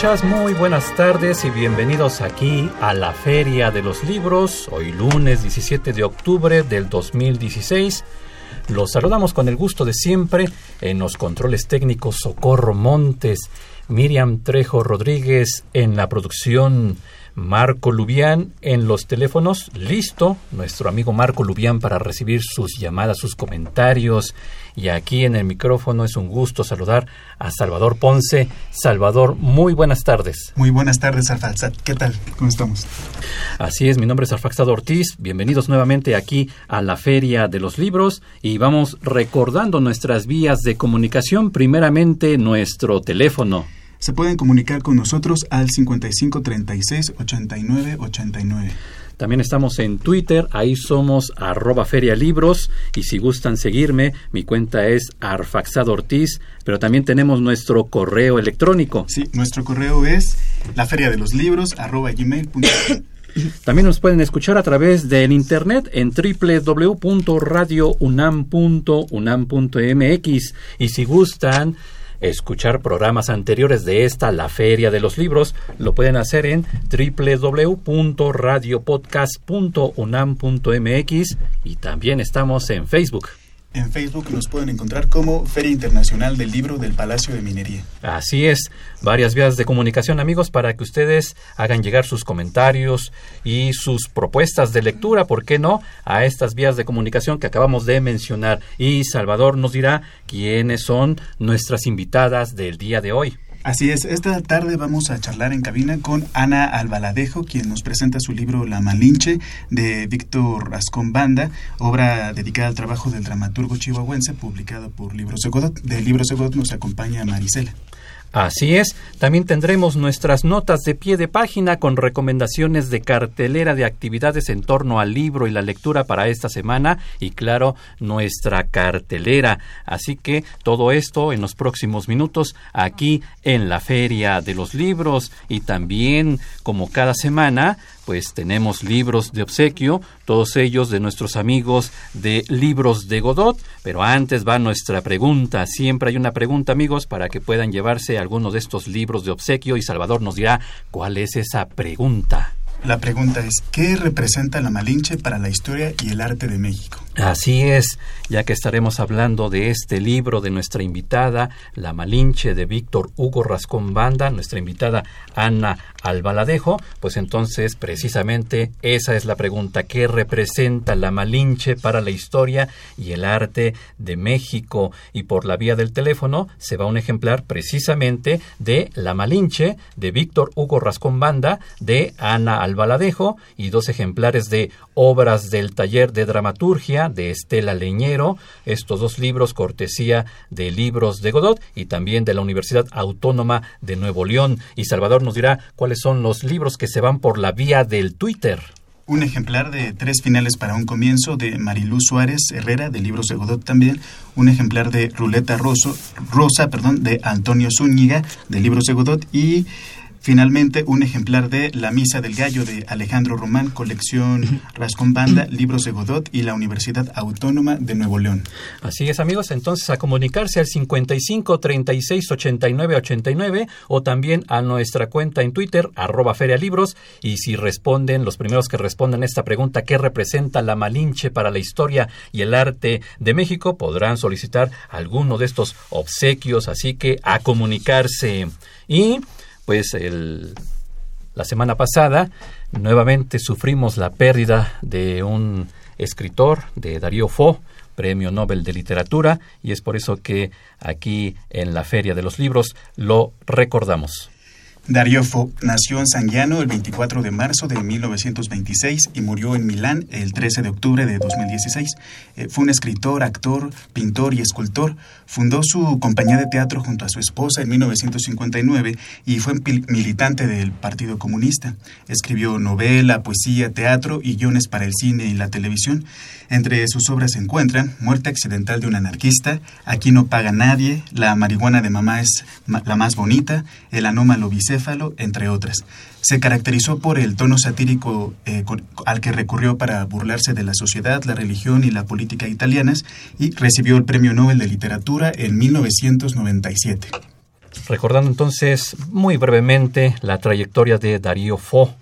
Escuchas, muy buenas tardes y bienvenidos aquí a la Feria de los Libros, hoy lunes 17 de octubre del 2016. Los saludamos con el gusto de siempre en los controles técnicos Socorro Montes, Miriam Trejo Rodríguez en la producción Marco Lubián en los teléfonos. Listo, nuestro amigo Marco Lubián para recibir sus llamadas, sus comentarios. Y aquí en el micrófono es un gusto saludar a Salvador Ponce. Salvador, muy buenas tardes. Muy buenas tardes, Arfaxad. ¿Qué tal? ¿Cómo estamos? Así es, mi nombre es Arfaxad Ortiz. Bienvenidos nuevamente aquí a la Feria de los Libros y vamos recordando nuestras vías de comunicación. Primeramente, nuestro teléfono se pueden comunicar con nosotros al 55 36 89 89. También estamos en Twitter, ahí somos arroba ferialibros y si gustan seguirme, mi cuenta es arfaxadortiz, pero también tenemos nuestro correo electrónico. Sí, nuestro correo es la feria de los libros arroba gmail.com. También nos pueden escuchar a través del internet en www.radiounam.unam.mx y si gustan escuchar programas anteriores de esta, la Feria de los Libros, lo pueden hacer en www.radiopodcast.unam.mx y también estamos en Facebook. En Facebook nos pueden encontrar como Feria Internacional del Libro del Palacio de Minería. Así es, varias vías de comunicación amigos para que ustedes hagan llegar sus comentarios y sus propuestas de lectura, ¿por qué no? A estas vías de comunicación que acabamos de mencionar. Y Salvador nos dirá quiénes son nuestras invitadas del día de hoy. Así es, esta tarde vamos a charlar en cabina con Ana Albaladejo, quien nos presenta su libro La Malinche de Víctor Rascón Banda, obra dedicada al trabajo del dramaturgo chihuahuense, publicado por Libros de Godot. De Libros de nos acompaña Marisela. Así es, también tendremos nuestras notas de pie de página con recomendaciones de cartelera de actividades en torno al libro y la lectura para esta semana y claro, nuestra cartelera. Así que todo esto en los próximos minutos aquí en la Feria de los Libros y también como cada semana pues tenemos libros de obsequio, todos ellos de nuestros amigos de Libros de Godot, pero antes va nuestra pregunta, siempre hay una pregunta amigos para que puedan llevarse alguno de estos libros de obsequio y Salvador nos dirá cuál es esa pregunta. La pregunta es, ¿qué representa la Malinche para la historia y el arte de México? Así es, ya que estaremos hablando de este libro de nuestra invitada, La Malinche de Víctor Hugo Rascón Banda, nuestra invitada Ana Albaladejo, pues entonces precisamente esa es la pregunta, ¿qué representa la Malinche para la historia y el arte de México? Y por la vía del teléfono se va un ejemplar precisamente de La Malinche de Víctor Hugo Rascón Banda, de Ana Albaladejo y dos ejemplares de Obras del Taller de Dramaturgia de Estela Leñero, estos dos libros cortesía de Libros de Godot y también de la Universidad Autónoma de Nuevo León. Y Salvador nos dirá cuáles son los libros que se van por la vía del Twitter. Un ejemplar de Tres Finales para un Comienzo de Mariluz Suárez Herrera, de Libros de Godot también. Un ejemplar de Ruleta Rosa, perdón, de Antonio Zúñiga, de Libros de Godot. Y Finalmente, un ejemplar de La Misa del Gallo de Alejandro Román, colección Rascón Banda, Libros de Godot y la Universidad Autónoma de Nuevo León. Así es, amigos. Entonces, a comunicarse al 55 36 89 89 o también a nuestra cuenta en Twitter, arroba Libros. Y si responden, los primeros que respondan esta pregunta, ¿qué representa la Malinche para la historia y el arte de México? Podrán solicitar alguno de estos obsequios. Así que a comunicarse. Y pues el, la semana pasada nuevamente sufrimos la pérdida de un escritor, de Darío Fo, Premio Nobel de Literatura, y es por eso que aquí en la Feria de los Libros lo recordamos. Darío Fo nació en Sangiano el 24 de marzo de 1926 y murió en Milán el 13 de octubre de 2016. Eh, fue un escritor, actor, pintor y escultor. Fundó su compañía de teatro junto a su esposa en 1959 y fue militante del Partido Comunista. Escribió novela, poesía, teatro y guiones para el cine y la televisión. Entre sus obras se encuentran Muerte accidental de un anarquista, Aquí no paga nadie, La marihuana de mamá es la más bonita, El anómalo entre otras. Se caracterizó por el tono satírico eh, al que recurrió para burlarse de la sociedad, la religión y la política italianas y recibió el Premio Nobel de Literatura en 1997. Recordando entonces muy brevemente la trayectoria de Darío Fo,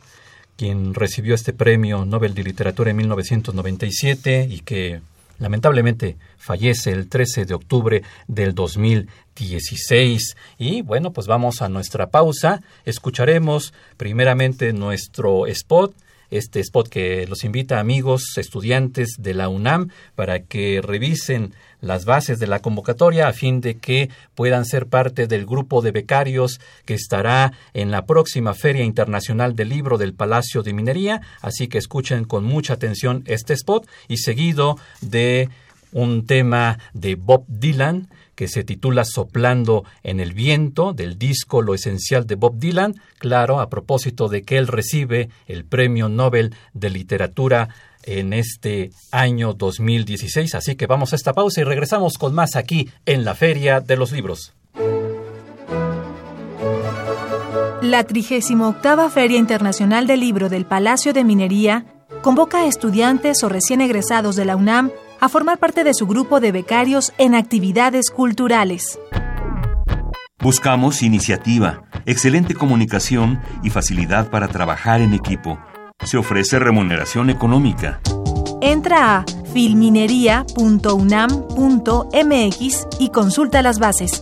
quien recibió este premio Nobel de Literatura en 1997 y que lamentablemente fallece el 13 de octubre del 2016. Y bueno, pues vamos a nuestra pausa. Escucharemos primeramente nuestro spot este spot que los invita amigos estudiantes de la UNAM para que revisen las bases de la convocatoria a fin de que puedan ser parte del grupo de becarios que estará en la próxima Feria Internacional del Libro del Palacio de Minería. Así que escuchen con mucha atención este spot y seguido de un tema de Bob Dylan que se titula Soplando en el viento del disco Lo esencial de Bob Dylan, claro, a propósito de que él recibe el Premio Nobel de Literatura en este año 2016. Así que vamos a esta pausa y regresamos con más aquí en la Feria de los Libros. La 38 Feria Internacional del Libro del Palacio de Minería convoca a estudiantes o recién egresados de la UNAM a formar parte de su grupo de becarios en actividades culturales. Buscamos iniciativa, excelente comunicación y facilidad para trabajar en equipo. Se ofrece remuneración económica. Entra a filminería.unam.mx y consulta las bases.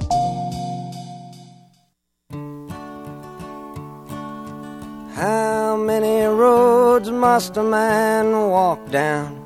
How many roads must a man walk down?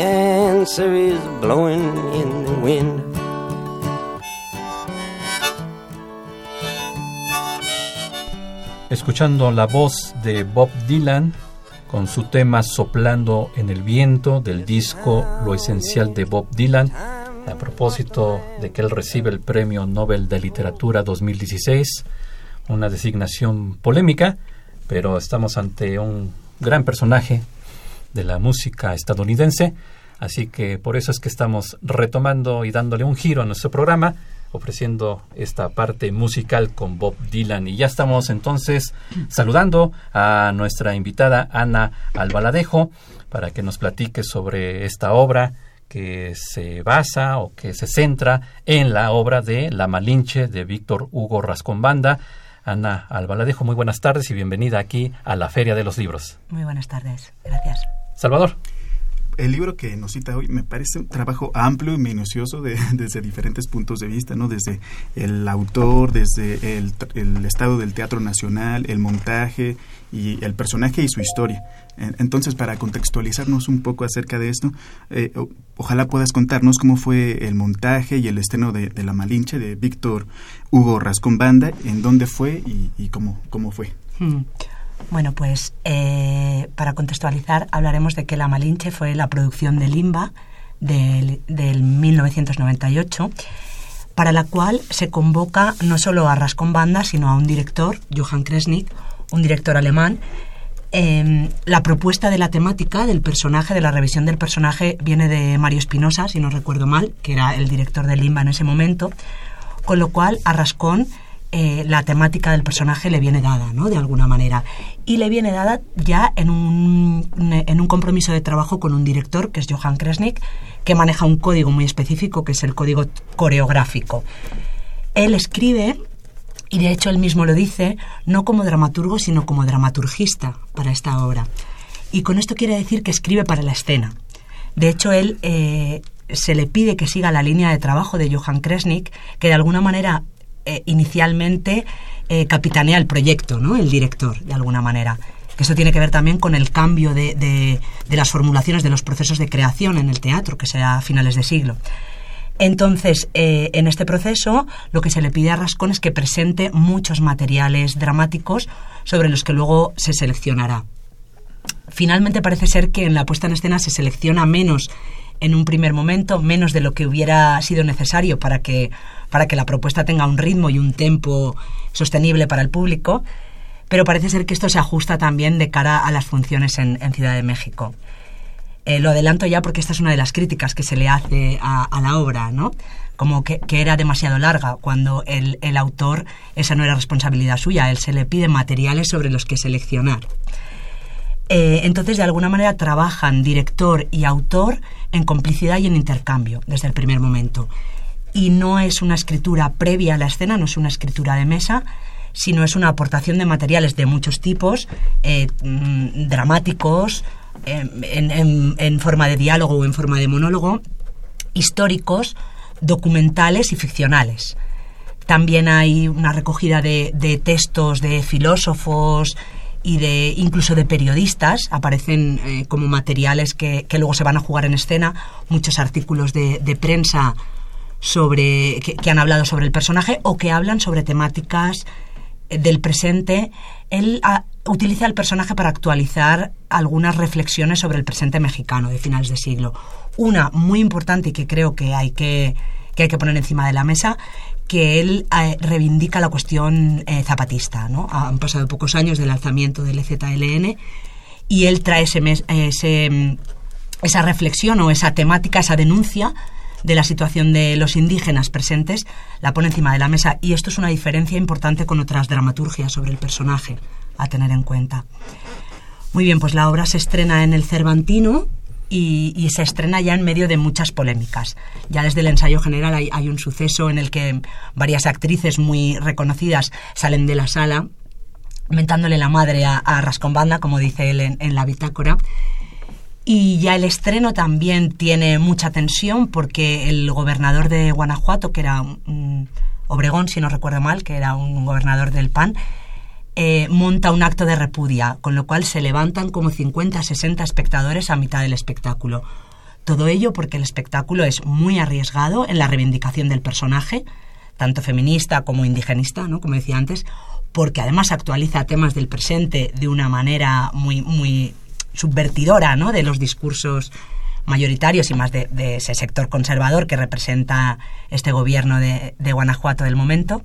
Answer is blowing in the wind. Escuchando la voz de Bob Dylan con su tema Soplando en el viento del disco Lo esencial de Bob Dylan, a propósito de que él recibe el Premio Nobel de Literatura 2016, una designación polémica, pero estamos ante un gran personaje de la música estadounidense. Así que por eso es que estamos retomando y dándole un giro a nuestro programa, ofreciendo esta parte musical con Bob Dylan. Y ya estamos entonces saludando a nuestra invitada Ana Albaladejo para que nos platique sobre esta obra que se basa o que se centra en la obra de La Malinche de Víctor Hugo Rascombanda. Ana Albaladejo, muy buenas tardes y bienvenida aquí a la Feria de los Libros. Muy buenas tardes, gracias. Salvador. el libro que nos cita hoy me parece un trabajo amplio y minucioso de, desde diferentes puntos de vista, ¿no? Desde el autor, desde el, el, estado del Teatro Nacional, el montaje y el personaje y su historia. Entonces, para contextualizarnos un poco acerca de esto, eh, ojalá puedas contarnos cómo fue el montaje y el estreno de, La Malinche de Víctor Hugo Rascón Banda, en dónde fue y, cómo, cómo fue. Hmm. Bueno, pues eh, para contextualizar hablaremos de que La Malinche fue la producción de Limba del, 1998 para la cual se convoca no solo a Rascón Banda, sino a un director, Johann Kresnik, un director alemán, Em, la propuesta de la temática del personaje, de la revisión del personaje, viene de Mario Espinosa, si no recuerdo mal, que era el director de Limba en ese momento, con lo cual a Rascón eh, la temática del personaje le viene dada, ¿no? De alguna manera. Y le viene dada ya en un, en un compromiso de trabajo con un director, que es Johann Kresnik, que maneja un código muy específico, que es el código coreográfico. Él escribe y de hecho él mismo lo dice, no como dramaturgo, sino como dramaturgista para esta obra. Y con esto quiere decir que escribe para la escena. De hecho, él eh, se le pide que siga la línea de trabajo de Johann Kresnik, que de alguna manera eh, inicialmente eh, capitanea el proyecto, ¿no? el director, de alguna manera. Esto tiene que ver también con el cambio de, de, de las formulaciones de los procesos de creación en el teatro, que será a finales de siglo. Entonces, eh, en este proceso, lo que se le pide a Rascón es que presente muchos materiales dramáticos sobre los que luego se seleccionará. Finalmente parece ser que en la puesta en escena se selecciona menos en un primer momento, menos de lo que hubiera sido necesario para que, para que la propuesta tenga un ritmo y un tempo sostenible para el público, pero parece ser que esto se ajusta también de cara a las funciones en Ciudad de México. Eh, lo adelanto ya porque esta es una de las críticas que se le hace a, la obra, ¿no? Como que, era demasiado larga, cuando el, autor, esa no era responsabilidad suya, él se le pide materiales sobre los que seleccionar. Eh, entonces, de alguna manera, trabajan director y autor en complicidad y en intercambio desde el primer momento. Y no es una escritura previa a la escena, no es una escritura de mesa, sino es una aportación de materiales de muchos tipos, eh, mm, dramáticos, en, forma de diálogo o en forma de monólogo, históricos, documentales y ficcionales. También hay una recogida de, textos de filósofos y de incluso de periodistas. Aparecen eh, como materiales que, luego se van a jugar en escena. Muchos artículos de, prensa sobre que, han hablado sobre el personaje o que hablan sobre temáticas eh, del presente. Él utiliza el personaje para actualizar algunas reflexiones sobre el presente mexicano de finales de siglo. Una muy importante y que creo que hay que, hay que poner encima de la mesa, que él eh, reivindica la cuestión eh, zapatista. ¿no? Han pasado pocos años del alzamiento del EZLN y él trae ese, ese, esa reflexión o esa temática, esa denuncia de la situación de los indígenas presentes, la pone encima de la mesa. Y esto es una diferencia importante con otras dramaturgias sobre el personaje a tener en cuenta. Muy bien, pues la obra se estrena en el Cervantino y, se estrena ya en medio de muchas polémicas. Ya desde el ensayo general hay, un suceso en el que varias actrices muy reconocidas salen de la sala mentándole la madre a, a Rascombanda, como dice él en, la bitácora. Y ya el estreno también tiene mucha tensión porque el gobernador de Guanajuato, que era un, Obregón, si no recuerdo mal, que era un gobernador del PAN, eh, monta un acto de repudia, con lo cual se levantan como 50, 60 espectadores a mitad del espectáculo. Todo ello porque el espectáculo es muy arriesgado en la reivindicación del personaje, tanto feminista como indigenista, ¿no? como decía antes, porque además actualiza temas del presente de una manera muy, muy subvertidora ¿no? de los discursos mayoritarios y más de, ese sector conservador que representa este gobierno de Guanajuato del momento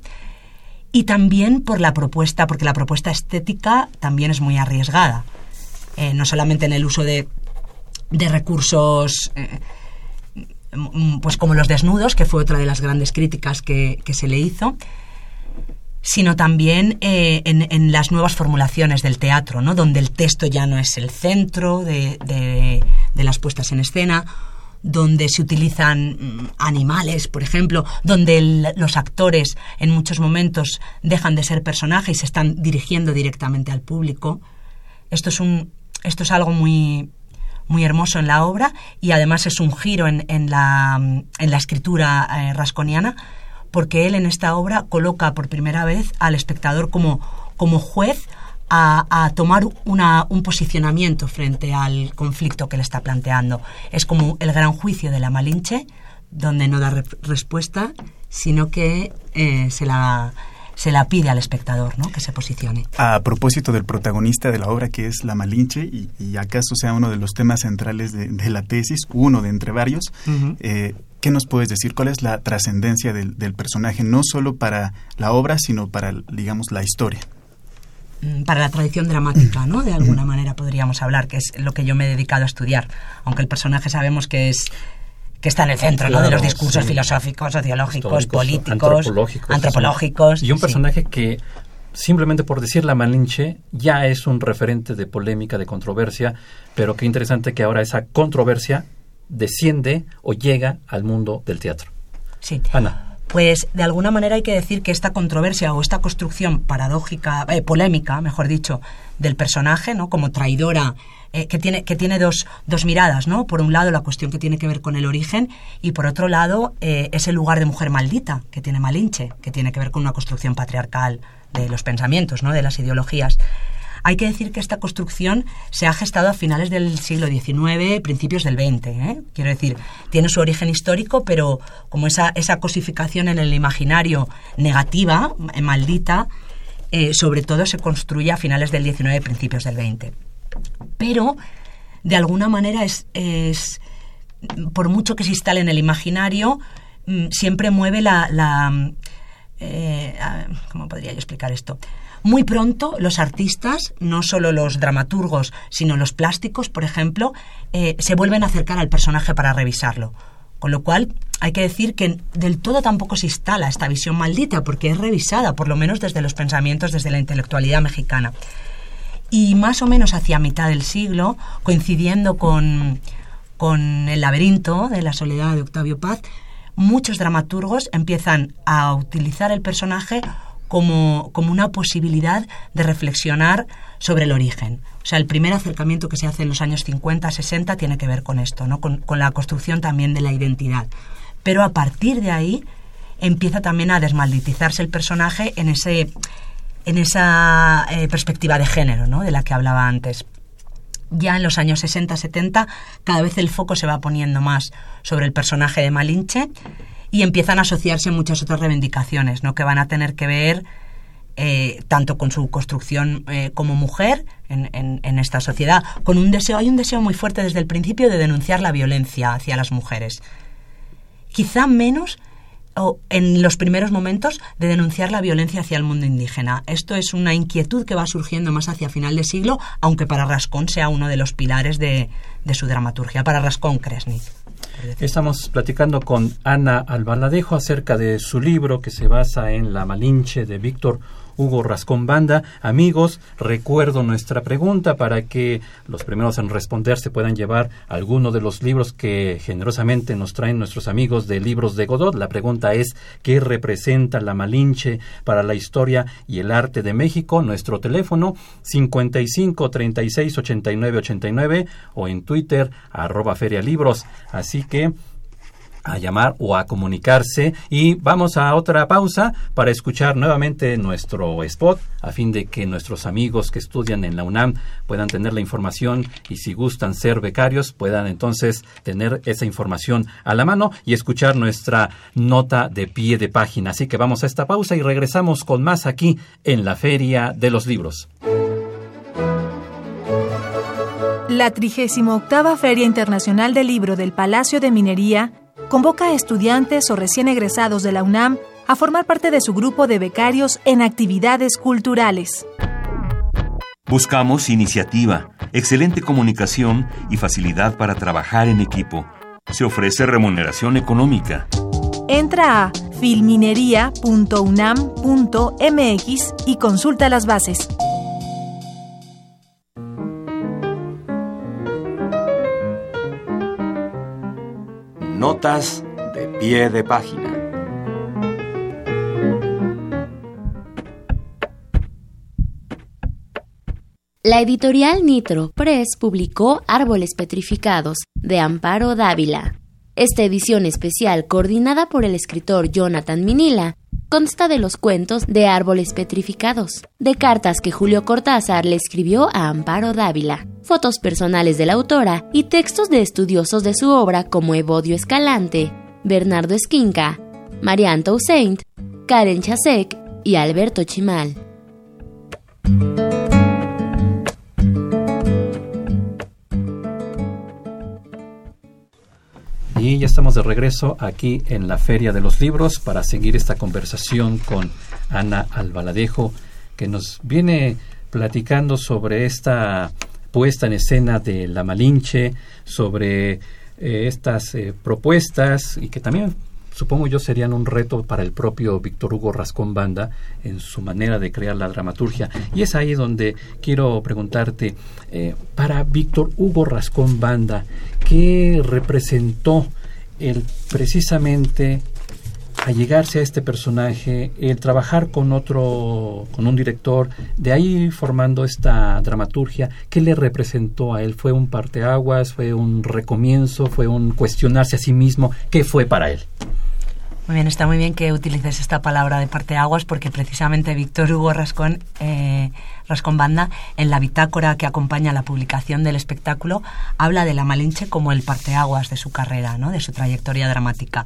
y también por la propuesta, porque la propuesta estética también es muy arriesgada. Eh, no solamente en el uso de, de recursos eh, pues como los desnudos, que fue otra de las grandes críticas que, se le hizo, sino también eh, en, las nuevas formulaciones del teatro, ¿no? donde el texto ya no es el centro de, de las puestas en escena, donde se utilizan mm, animales, por ejemplo, donde los actores en muchos momentos dejan de ser personajes y se están dirigiendo directamente al público. Esto es, un, esto es algo muy, muy hermoso en la obra y además es un giro en, la, en la, escritura eh, rasconiana porque él en esta obra coloca por primera vez al espectador como, como juez a, tomar una, un posicionamiento frente al conflicto que le está planteando. Es como el gran juicio de la Malinche, donde no da respuesta, sino que eh, se la se la pide al espectador, ¿no? Que se posicione. A propósito del protagonista de la obra, que es la Malinche, y, acaso sea uno de los temas centrales de, la tesis, uno de entre varios, eh, ¿qué nos puedes decir? ¿Cuál es la trascendencia del, del, personaje, no solo para la obra, sino para, digamos, la historia? Mm, para la tradición dramática, ¿no? De alguna manera podríamos hablar, que es lo que yo me he dedicado a estudiar, aunque el personaje sabemos que es que está en el centro ¿no? de los discursos filosóficos, sociológicos, políticos, antropológicos. y un personaje que simplemente por decir la Malinche ya es un referente de polémica, de controversia, pero qué interesante que ahora esa controversia desciende o llega al mundo del teatro. Sí. Ana pues de alguna manera hay que decir que esta controversia o esta construcción paradójica, eh, polémica, mejor dicho, del personaje, ¿no? Como traidora, eh, que tiene, que tiene dos, dos, miradas, ¿no? Por un lado, la cuestión que tiene que ver con el origen y por otro lado, eh, ese lugar de mujer maldita que tiene Malinche, que tiene que ver con una construcción patriarcal de los pensamientos, ¿no? De las ideologías. Hay que decir que esta construcción se ha gestado a finales del siglo XIX, principios del XX. ¿eh? Quiero decir, tiene su origen histórico, pero como esa, esa cosificación en el imaginario negativa, eh, maldita, eh, sobre todo se construye a finales del XIX, principios del XX. Pero, de alguna manera, es, es por mucho que se instale en el imaginario, mm, siempre mueve la... la ¿Cómo podría yo explicar esto? Muy pronto los artistas, no solo los dramaturgos, sino los plásticos, por ejemplo, eh, se vuelven a acercar al personaje para revisarlo. Con lo cual, hay que decir que del todo tampoco se instala esta visión maldita, porque es revisada, por lo menos desde los pensamientos, desde la intelectualidad mexicana. Y más o menos hacia mitad del siglo, coincidiendo con, con El laberinto de la soledad de Octavio Paz, muchos dramaturgos empiezan a utilizar el personaje como, una posibilidad de reflexionar sobre el origen. O sea, el primer acercamiento que se hace en los años 50, 60 tiene que ver con esto, ¿no? con, la construcción también de la identidad. Pero a partir de ahí empieza también a desmalditizarse el personaje en, ese, en esa eh, perspectiva de género ¿no? de la que hablaba antes. Ya en los años 60-70 cada vez el foco se va poniendo más sobre el personaje de Malinche y empiezan a asociarse muchas otras reivindicaciones, ¿no? que van a tener que ver eh, tanto con su construcción eh, como mujer en, esta sociedad, con un deseo, hay un deseo muy fuerte desde el principio de denunciar la violencia hacia las mujeres. Quizá menos o en los primeros momentos de denunciar la violencia hacia el mundo indígena. Esto es una inquietud que va surgiendo más hacia final de siglo, aunque para Rascón sea uno de los pilares de, de su dramaturgia, para Rascón Kresnik. Estamos platicando con Ana Albaladejo acerca de su libro que se basa en La Malinche de Víctor Hugo Rascón Banda. Amigos, recuerdo nuestra pregunta para que los primeros en responder se puedan llevar alguno de los libros que generosamente nos traen nuestros amigos de Libros de Godot. La pregunta es, ¿qué representa la Malinche para la historia y el arte de México? Nuestro teléfono 55 36 89 89 o en Twitter arroba ferialibros. Así que a llamar o a comunicarse y vamos a otra pausa para escuchar nuevamente nuestro spot a fin de que nuestros amigos que estudian en la UNAM puedan tener la información y si gustan ser becarios puedan entonces tener esa información a la mano y escuchar nuestra nota de pie de página. Así que vamos a esta pausa y regresamos con más aquí en la Feria de los Libros. La 38 Feria Internacional del Libro del Palacio de Minería convoca a estudiantes o recién egresados de la UNAM a formar parte de su grupo de becarios en actividades culturales. Buscamos iniciativa, excelente comunicación y facilidad para trabajar en equipo. Se ofrece remuneración económica. Entra a filminería.unam.mx y consulta las bases. Notas de pie de página. La editorial Nitro Press publicó Árboles Petrificados, de Amparo Dávila. Esta edición especial, coordinada por el escritor Jonathan Minila, consta de los cuentos de Árboles Petrificados, de cartas que Julio Cortázar le escribió a Amparo Dávila, fotos personales de la autora y textos de estudiosos de su obra como Evodio Escalante, Bernardo Esquinca, Marianne Toussaint, Karen Chasek y Alberto Chimal. Y ya estamos de regreso aquí en la Feria de los Libros para seguir esta conversación con Ana Albaladejo, que nos viene platicando sobre esta puesta en escena de La Malinche, sobre eh, estas eh, propuestas y que también supongo yo serían un reto para el propio Víctor Hugo Rascón Banda en su manera de crear la dramaturgia. Y es ahí donde quiero preguntarte, eh, para Víctor Hugo Rascón Banda, ¿qué representó el precisamente allegarse a este personaje, el trabajar con otro, con un director, de ahí formando esta dramaturgia, ¿qué le representó a él? ¿Fue un parteaguas? ¿Fue un recomienzo? ¿Fue un cuestionarse a sí mismo? ¿Qué fue para él? Muy bien, está muy bien que utilices esta palabra de parteaguas porque precisamente Víctor Hugo Rascón, eh, Rascón Banda, en la bitácora que acompaña la publicación del espectáculo, habla de la Malinche como el parteaguas de su carrera, ¿no? de su trayectoria dramática.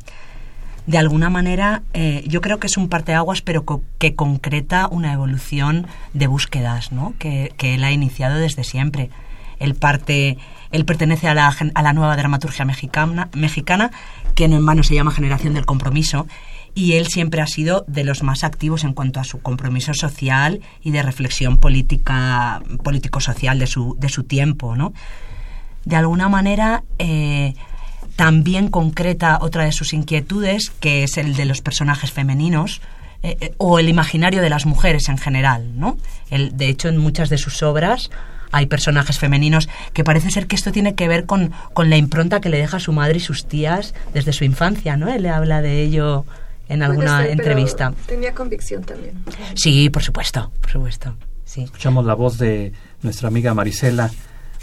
De alguna manera, eh, yo creo que es un parteaguas, pero que concreta una evolución de búsquedas ¿no? que, que él ha iniciado desde siempre. Él parte él pertenece a la, a la nueva dramaturgia mexicana, mexicana, que en vano se llama Generación del Compromiso, y él siempre ha sido de los más activos en cuanto a su compromiso social y de reflexión política, político-social de su, de su tiempo, ¿no? De alguna manera, eh, también concreta otra de sus inquietudes, que es el de los personajes femeninos, eh, eh, o el imaginario de las mujeres en general, ¿no? El, de hecho, en muchas de sus obras hay personajes femeninos que parece ser que esto tiene que ver con, con la impronta que le deja su madre y sus tías desde su infancia, ¿no? Él le habla de ello en alguna entrevista. tenía convicción también. Sí, por supuesto, por supuesto. Sí. Escuchamos la voz de nuestra amiga Marisela,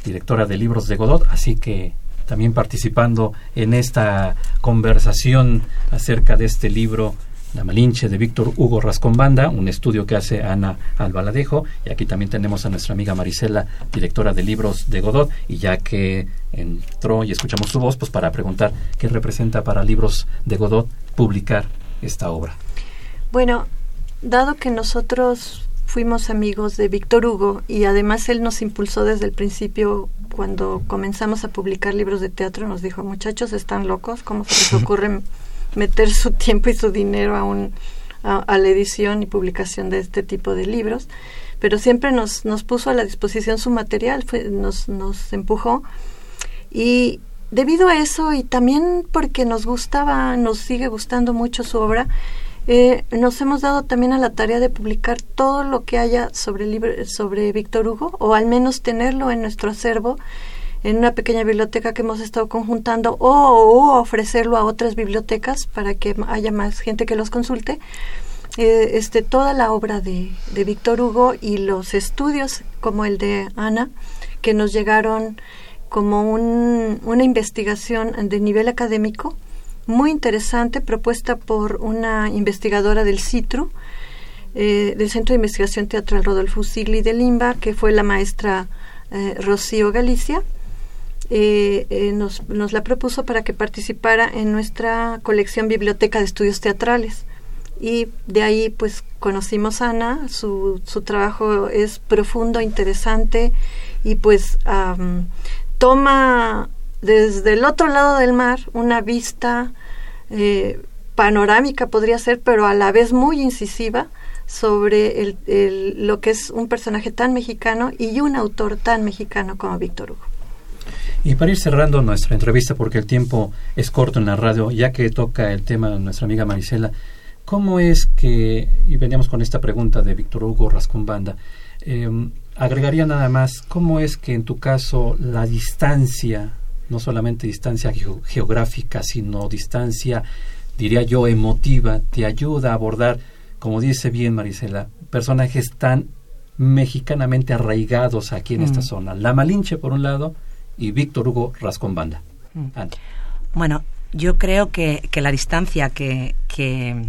directora de libros de Godot, así que también participando en esta conversación acerca de este libro la Malinche de Víctor Hugo Rascombanda, un estudio que hace Ana Albaladejo. Y aquí también tenemos a nuestra amiga Marisela, directora de libros de Godot. Y ya que entró y escuchamos su voz, pues para preguntar qué representa para libros de Godot publicar esta obra. Bueno, dado que nosotros fuimos amigos de Víctor Hugo y además él nos impulsó desde el principio cuando comenzamos a publicar libros de teatro, nos dijo, muchachos, están locos, ¿cómo se les ocurre meter su tiempo y su dinero a, un, a, la edición y publicación de este tipo de libros, pero siempre nos, nos puso a la disposición su material, fue, nos, nos empujó. Y debido a eso y también porque nos gustaba, nos sigue gustando mucho su obra, eh, nos hemos dado también a la tarea de publicar todo lo que haya sobre, sobre Víctor Hugo, o al menos tenerlo en nuestro acervo en una pequeña biblioteca que hemos estado conjuntando o, ofrecerlo a otras bibliotecas para que haya más gente que los consulte. Eh, este, toda la obra de, de Víctor Hugo y los estudios como el de Ana, que nos llegaron como un, una investigación de nivel académico muy interesante, propuesta por una investigadora del CITRU, eh, del Centro de Investigación Teatral Rodolfo Sigli de Limba, que fue la maestra eh, Rocío Galicia, eh, nos, nos, la propuso para que participara en nuestra colección Biblioteca de Estudios Teatrales. Y de ahí pues conocimos a Ana, su, su trabajo es profundo, interesante y pues toma desde el otro lado del mar una vista eh, panorámica podría ser, pero a la vez muy incisiva sobre el, lo que es un personaje tan mexicano y un autor tan mexicano como Víctor Hugo. Y para ir cerrando nuestra entrevista, porque el tiempo es corto en la radio, ya que toca el tema de nuestra amiga Marisela, ¿cómo es que, y veníamos con esta pregunta de Víctor Hugo Rascombanda, eh, agregaría nada más, ¿cómo es que en tu caso la distancia, no solamente distancia geográfica, sino distancia, diría yo, emotiva, te ayuda a abordar, como dice bien Marisela, personajes tan mexicanamente arraigados aquí en esta Mm. zona. La Malinche, por un lado, y Víctor Hugo Rascombanda. Mm. Ana. Bueno, yo creo que, que la distancia que, que,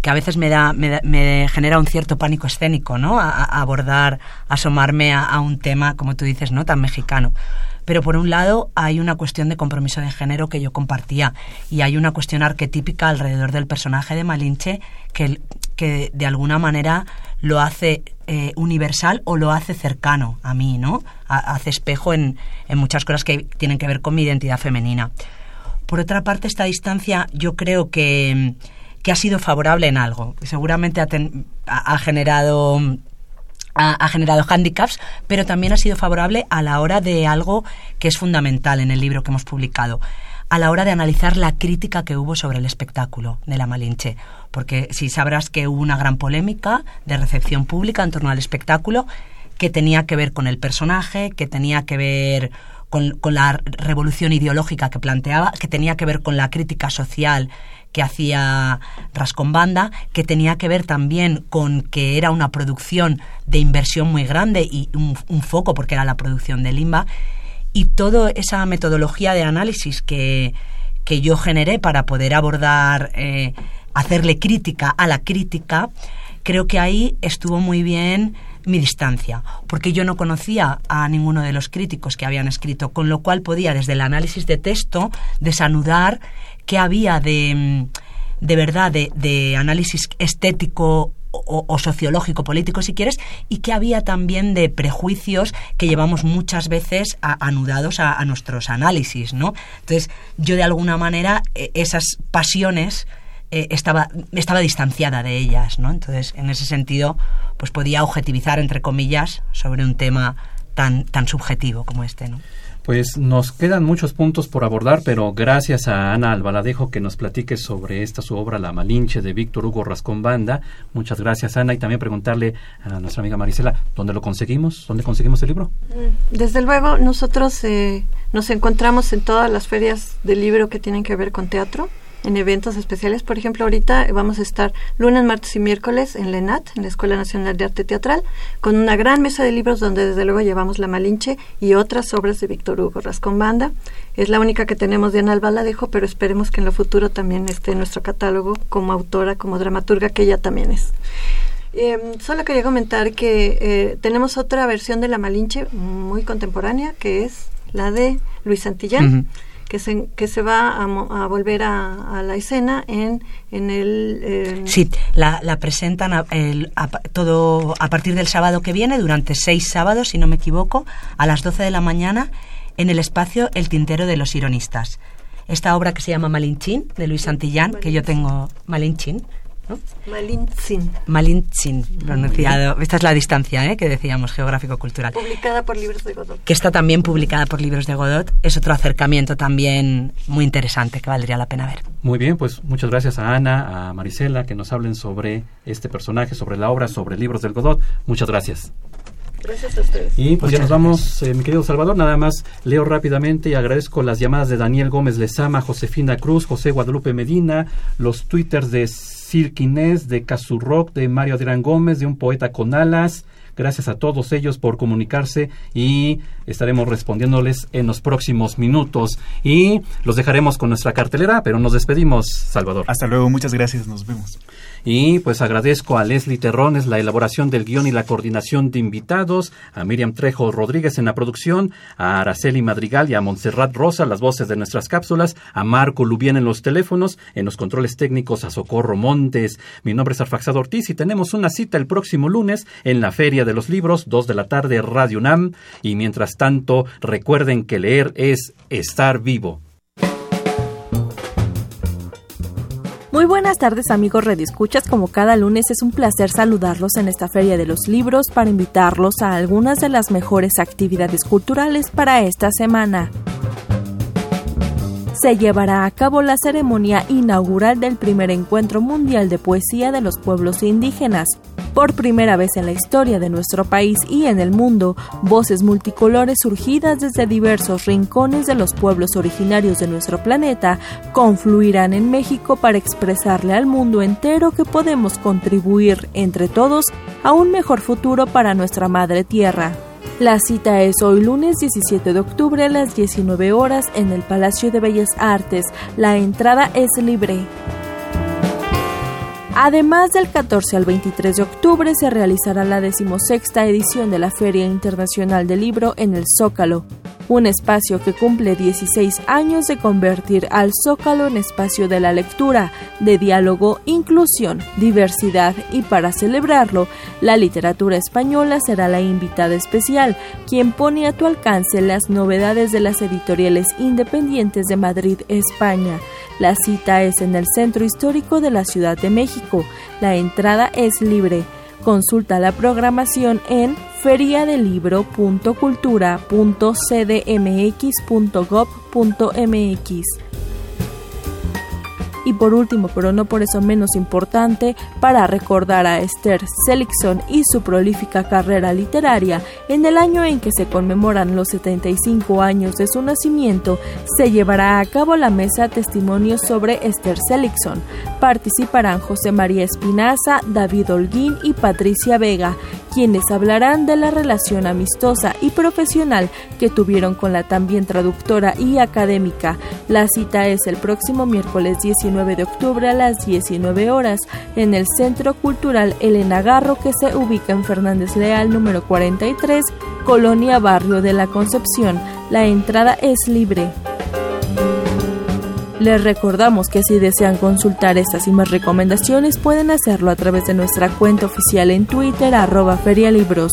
que a veces me da, me, me genera un cierto pánico escénico, ¿no? A, a abordar, asomarme a, un tema, como tú dices, ¿no? Tan mexicano. Pero por un lado hay una cuestión de compromiso de género que yo compartía y hay una cuestión arquetípica alrededor del personaje de Malinche que, que de alguna manera lo hace eh, universal o lo hace cercano a mí, ¿no? Ha- hace espejo en, en muchas cosas que tienen que ver con mi identidad femenina. Por otra parte, esta distancia yo creo que, que ha sido favorable en algo. Seguramente ha, generado ha, generado hándicaps, pero también ha sido favorable a la hora de algo que es fundamental en el libro que hemos publicado, a la hora de analizar la crítica que hubo sobre el espectáculo de la Malinche. Porque si sabrás que hubo una gran polémica de recepción pública en torno al espectáculo que tenía que ver con el personaje, que tenía que ver con, con la revolución ideológica que planteaba, que tenía que ver con la crítica social que hacía Rascombanda, que tenía que ver también con que era una producción de inversión muy grande y un, un foco porque era la producción de Limba, y toda esa metodología de análisis que, que yo generé para poder abordar, eh, hacerle crítica a la crítica, creo que ahí estuvo muy bien mi distancia, porque yo no conocía a ninguno de los críticos que habían escrito, con lo cual podía desde el análisis de texto desanudar qué había de, mm, de verdad, de, de análisis estético o, sociológico, político, si quieres, y que había también de prejuicios que llevamos muchas veces anudados a, a nuestros análisis, ¿no? Entonces, yo de alguna manera eh, esas pasiones eh, estaba, estaba distanciada de ellas, ¿no? Entonces, en ese sentido, pues podía objetivizar, entre comillas, sobre un tema tan, tan subjetivo como este, ¿no? Pues nos quedan muchos puntos por abordar, pero gracias a Ana Albaladejo que nos platique sobre esta su obra La Malinche de Víctor Hugo Rascombanda. Muchas gracias, Ana, y también preguntarle a nuestra amiga Marisela, ¿dónde lo conseguimos? ¿Dónde conseguimos el libro? Desde luego, nosotros eh, nos encontramos en todas las ferias del libro que tienen que ver con teatro, en eventos especiales. Por ejemplo, ahorita vamos a estar lunes, martes y miércoles en la ENAT, en la Escuela Nacional de Arte Teatral, con una gran mesa de libros donde desde luego llevamos La Malinche y otras obras de Víctor Hugo Rascombanda. Es la única que tenemos de Ana Albaladejo, pero esperemos que en lo futuro también esté en nuestro catálogo como autora, como dramaturga, que ella también es. Eh, solo quería comentar que eh, tenemos otra versión de La Malinche muy contemporánea, que es la de Luis Santillán. Que, se, que se va a, a volver a, a la escena en, en el... eh, Sí, la, la presentan a, el- todo a partir del sábado que viene, durante seis sábados, si no me equivoco, a las 12 de la mañana, en el espacio El Tintero de los Ironistas. Esta obra que se llama Malinchín, de Luis Santillán, que yo tengo Malinchín, ¿no? Malintzin, Malinchín, pronunciado. Esta es la distancia ¿eh? que decíamos, geográfico-cultural. publicada por Libros de Godot. Que está también publicada por Libros de Godot. Es otro acercamiento también muy interesante que valdría la pena ver. Muy bien, pues muchas gracias a Ana, a Marisela, que nos hablen sobre este personaje, sobre la obra, sobre libros del Godot. Muchas gracias. Gracias a ustedes. Y pues ya Muchas nos vamos, eh, mi querido Salvador. Nada más leo rápidamente y agradezco las llamadas de Daniel Gómez Lezama, Josefina Cruz, José Guadalupe Medina, los twitters de Sir Quinés, de Casurrock, de Mario Adrián Gómez, de un poeta con alas. Gracias a todos ellos por comunicarse y estaremos respondiéndoles en los próximos minutos. Y los dejaremos con nuestra cartelera, pero nos despedimos, Salvador. Hasta luego, muchas gracias, nos vemos. Y pues agradezco a Leslie Terrones la elaboración del guion y la coordinación de invitados, a Miriam Trejo Rodríguez en la producción, a Araceli Madrigal y a Montserrat Rosa las voces de nuestras cápsulas, a Marco Lubien en los teléfonos, en los controles técnicos a Socorro Montes. Mi nombre es Arfaxado Ortiz y tenemos una cita el próximo lunes en la Feria de los Libros, 2 de la tarde, Radio UNAM. Y mientras tanto, recuerden que leer es estar vivo. Muy buenas tardes amigos redescuchas, como cada lunes es un placer saludarlos en esta Feria de los Libros para invitarlos a algunas de las mejores actividades culturales para esta semana. Se llevará a cabo la ceremonia inaugural del primer encuentro mundial de poesía de los pueblos indígenas. Por primera vez en la historia de nuestro país y en el mundo, voces multicolores surgidas desde diversos rincones de los pueblos originarios de nuestro planeta confluirán en México para expresarle al mundo entero que podemos contribuir entre todos a un mejor futuro para nuestra madre tierra. La cita es hoy lunes 17 de octubre a las 19 horas en el Palacio de Bellas Artes. La entrada es libre. Además del 14 al 23 de octubre se realizará la decimosexta edición de la Feria Internacional del Libro en el Zócalo un espacio que cumple 16 años de convertir al Zócalo en espacio de la lectura, de diálogo, inclusión, diversidad y para celebrarlo, la literatura española será la invitada especial, quien pone a tu alcance las novedades de las editoriales independientes de Madrid, España. La cita es en el Centro Histórico de la Ciudad de México. La entrada es libre. Consulta la programación en feriadelibro.cultura.cdmx.gov.mx. Y por último, pero no por eso menos importante, para recordar a Esther Seligson y su prolífica carrera literaria, en el año en que se conmemoran los 75 años de su nacimiento, se llevará a cabo la mesa Testimonios sobre Esther Seligson. Participarán José María Espinaza, David Holguín y Patricia Vega, quienes hablarán de la relación amistosa y profesional que tuvieron con la también traductora y académica. La cita es el próximo miércoles 19 de octubre a las 19 horas en el Centro Cultural Elena Garro que se ubica en Fernández Leal número 43, Colonia Barrio de la Concepción. La entrada es libre. Les recordamos que si desean consultar estas y más recomendaciones pueden hacerlo a través de nuestra cuenta oficial en Twitter arroba ferialibros.